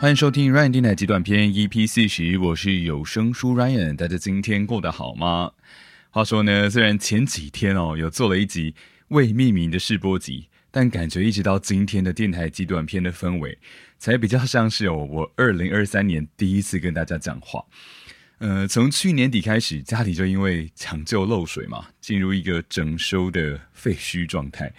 欢迎收听 Ryan 电台极短篇 EP 四十，我是有声书 Ryan，大家今天过得好吗？话说呢，虽然前几天哦有做了一集未命名的试播集，但感觉一直到今天的电台极短篇的氛围，才比较像是哦我二零二三年第一次跟大家讲话。呃，从去年底开始，家里就因为抢救漏水嘛，进入一个整修的废墟状态。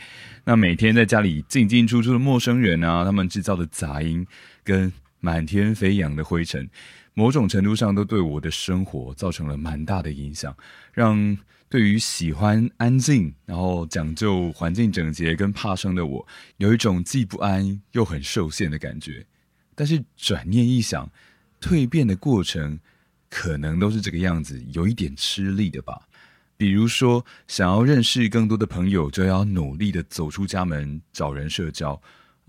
那每天在家里进进出出的陌生人啊，他们制造的杂音跟满天飞扬的灰尘，某种程度上都对我的生活造成了蛮大的影响，让对于喜欢安静、然后讲究环境整洁跟怕生的我，有一种既不安又很受限的感觉。但是转念一想，蜕变的过程。可能都是这个样子，有一点吃力的吧。比如说，想要认识更多的朋友，就要努力的走出家门找人社交。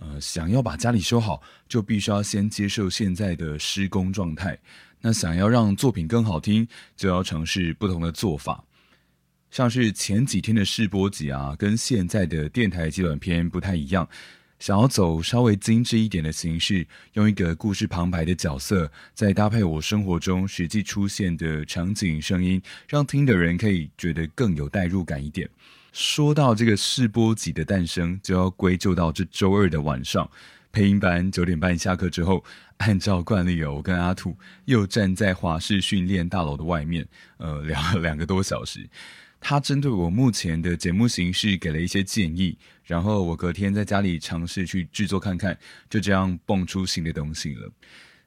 呃，想要把家里修好，就必须要先接受现在的施工状态。那想要让作品更好听，就要尝试不同的做法。像是前几天的试播集啊，跟现在的电台纪短片不太一样。想要走稍微精致一点的形式，用一个故事旁白的角色，再搭配我生活中实际出现的场景声音，让听的人可以觉得更有代入感一点。说到这个试播集的诞生，就要归咎到这周二的晚上，配音班九点半下课之后，按照惯例哦，我跟阿兔又站在华视训练大楼的外面，呃，聊了两个多小时。他针对我目前的节目形式给了一些建议，然后我隔天在家里尝试去制作看看，就这样蹦出新的东西了。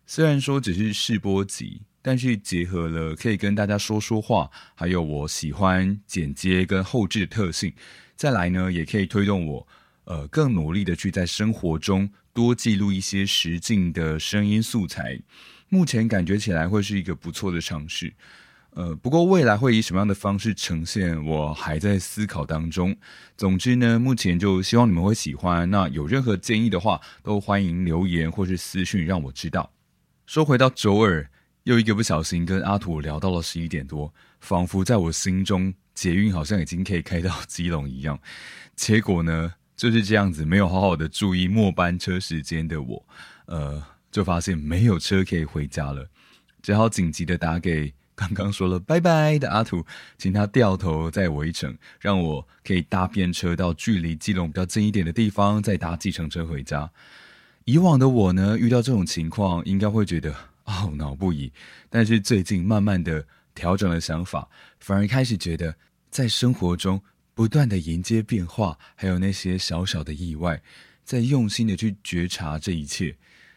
虽然说只是试播集，但是结合了可以跟大家说说话，还有我喜欢剪接跟后置的特性，再来呢，也可以推动我呃更努力的去在生活中多记录一些实境的声音素材。目前感觉起来会是一个不错的尝试。呃，不过未来会以什么样的方式呈现，我还在思考当中。总之呢，目前就希望你们会喜欢。那有任何建议的话，都欢迎留言或是私讯让我知道。说回到周二，又一个不小心跟阿土聊到了十一点多，仿佛在我心中捷运好像已经可以开到基隆一样。结果呢，就是这样子，没有好好的注意末班车时间的我，呃，就发现没有车可以回家了，只好紧急的打给。刚刚说了拜拜的阿土，请他掉头载我一程，让我可以搭便车到距离基隆比较近一点的地方，再搭计程车回家。以往的我呢，遇到这种情况应该会觉得懊恼不已，但是最近慢慢的调整了想法，反而开始觉得在生活中不断的迎接变化，还有那些小小的意外，在用心的去觉察这一切，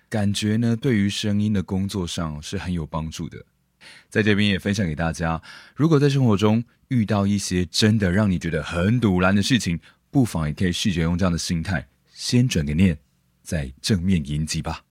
感觉呢，对于声音的工作上是很有帮助的。在这边也分享给大家，如果在生活中遇到一些真的让你觉得很堵然的事情，不妨也可以试着用这样的心态，先转个念，再正面迎击吧。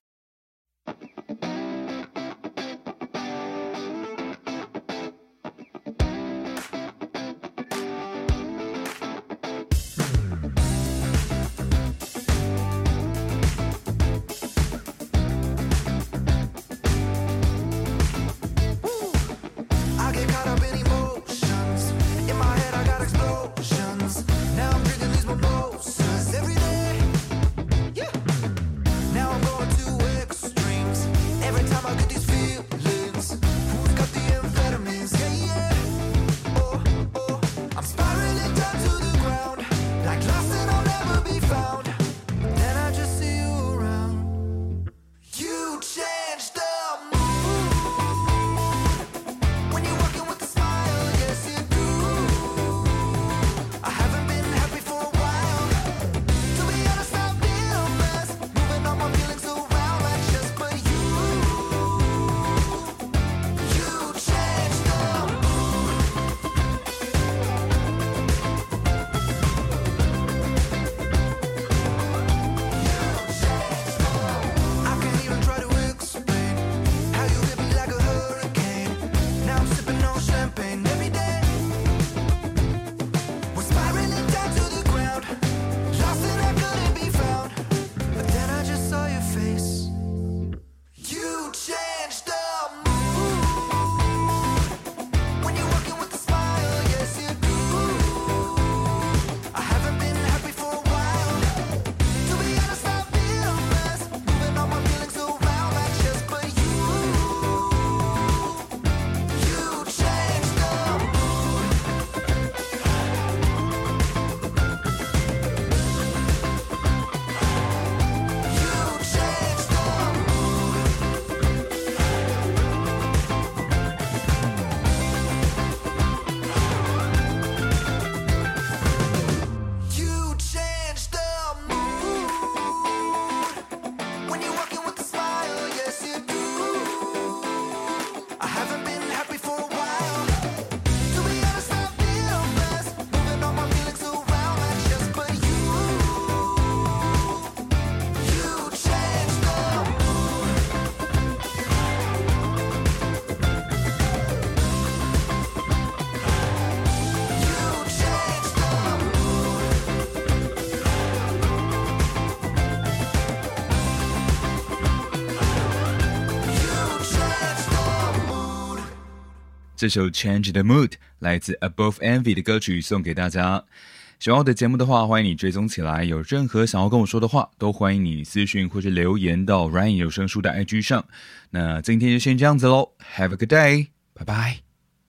这首《Change the Mood》来自 Above Envy 的歌曲送给大家。喜欢我的节目的话，欢迎你追踪起来。有任何想要跟我说的话，都欢迎你私讯或者留言到 Ryan 有声书的 IG 上。那今天就先这样子喽，Have a good day，拜拜。